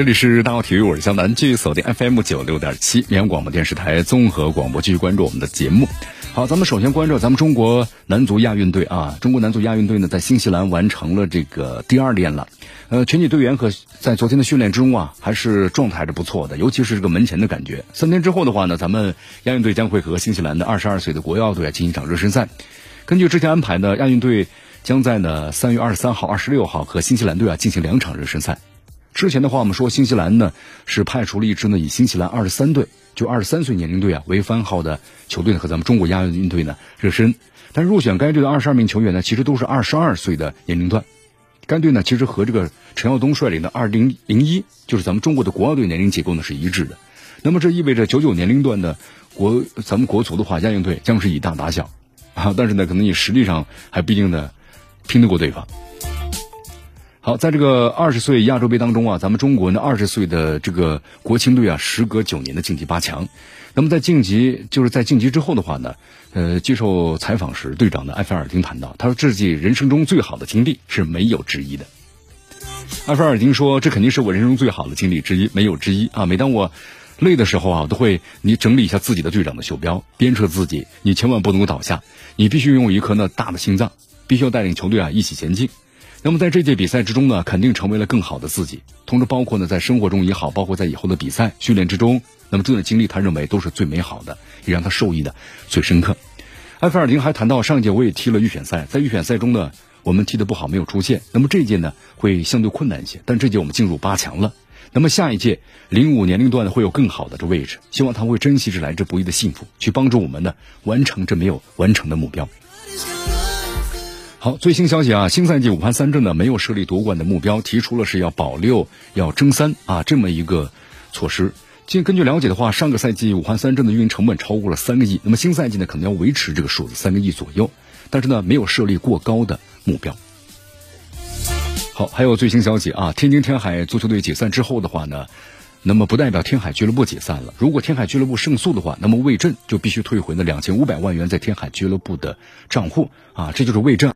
这里是大奥体育，我是江南，继续锁定 FM 九六点七绵阳广播电视台综合广播，继续关注我们的节目。好，咱们首先关注咱们中国男足亚运队啊，中国男足亚运队呢在新西兰完成了这个第二练了，呃，全体队员和在昨天的训练之中啊，还是状态还是不错的，尤其是这个门前的感觉。三天之后的话呢，咱们亚运队将会和新西兰的二十二岁的国奥队进行一场热身赛。根据之前安排呢，亚运队将在呢三月二十三号、二十六号和新西兰队啊进行两场热身赛。之前的话，我们说新西兰呢是派出了一支呢以新西兰二十三队，就二十三岁年龄队啊为番号的球队呢和咱们中国亚运队呢热身。但入选该队的二十二名球员呢，其实都是二十二岁的年龄段。该队呢其实和这个陈耀东率领的二零零一，就是咱们中国的国奥队年龄结构呢是一致的。那么这意味着九九年龄段的国咱们国足的话，亚运队将是以大打小啊，但是呢可能你实力上还不一定呢拼得过对方。好，在这个二十岁亚洲杯当中啊，咱们中国呢二十岁的这个国青队啊，时隔九年的晋级八强。那么在晋级，就是在晋级之后的话呢，呃，接受采访时，队长的埃菲尔丁谈到，他说自己人生中最好的经历是没有之一的。埃菲尔丁说，这肯定是我人生中最好的经历之一，没有之一啊！每当我累的时候啊，我都会你整理一下自己的队长的袖标，鞭策自己，你千万不能够倒下，你必须拥有一颗那大的心脏，必须要带领球队啊一起前进。那么在这届比赛之中呢，肯定成为了更好的自己。同时，包括呢，在生活中也好，包括在以后的比赛训练之中，那么这段经历，他认为都是最美好的，也让他受益的最深刻。埃菲尔丁还谈到，上一届我也踢了预选赛，在预选赛中呢，我们踢得不好，没有出线。那么这一届呢，会相对困难一些，但这届我们进入八强了。那么下一届零五年龄段会有更好的这位置，希望他会珍惜这来之不易的幸福，去帮助我们呢完成这没有完成的目标。好，最新消息啊，新赛季武汉三镇呢没有设立夺冠的目标，提出了是要保六、要争三啊这么一个措施。据根据了解的话，上个赛季武汉三镇的运营成本超过了三个亿，那么新赛季呢可能要维持这个数字三个亿左右，但是呢没有设立过高的目标。好，还有最新消息啊，天津天海足球队解散之后的话呢，那么不代表天海俱乐部解散了。如果天海俱乐部胜诉的话，那么魏震就必须退回那两千五百万元在天海俱乐部的账户啊，这就是魏震。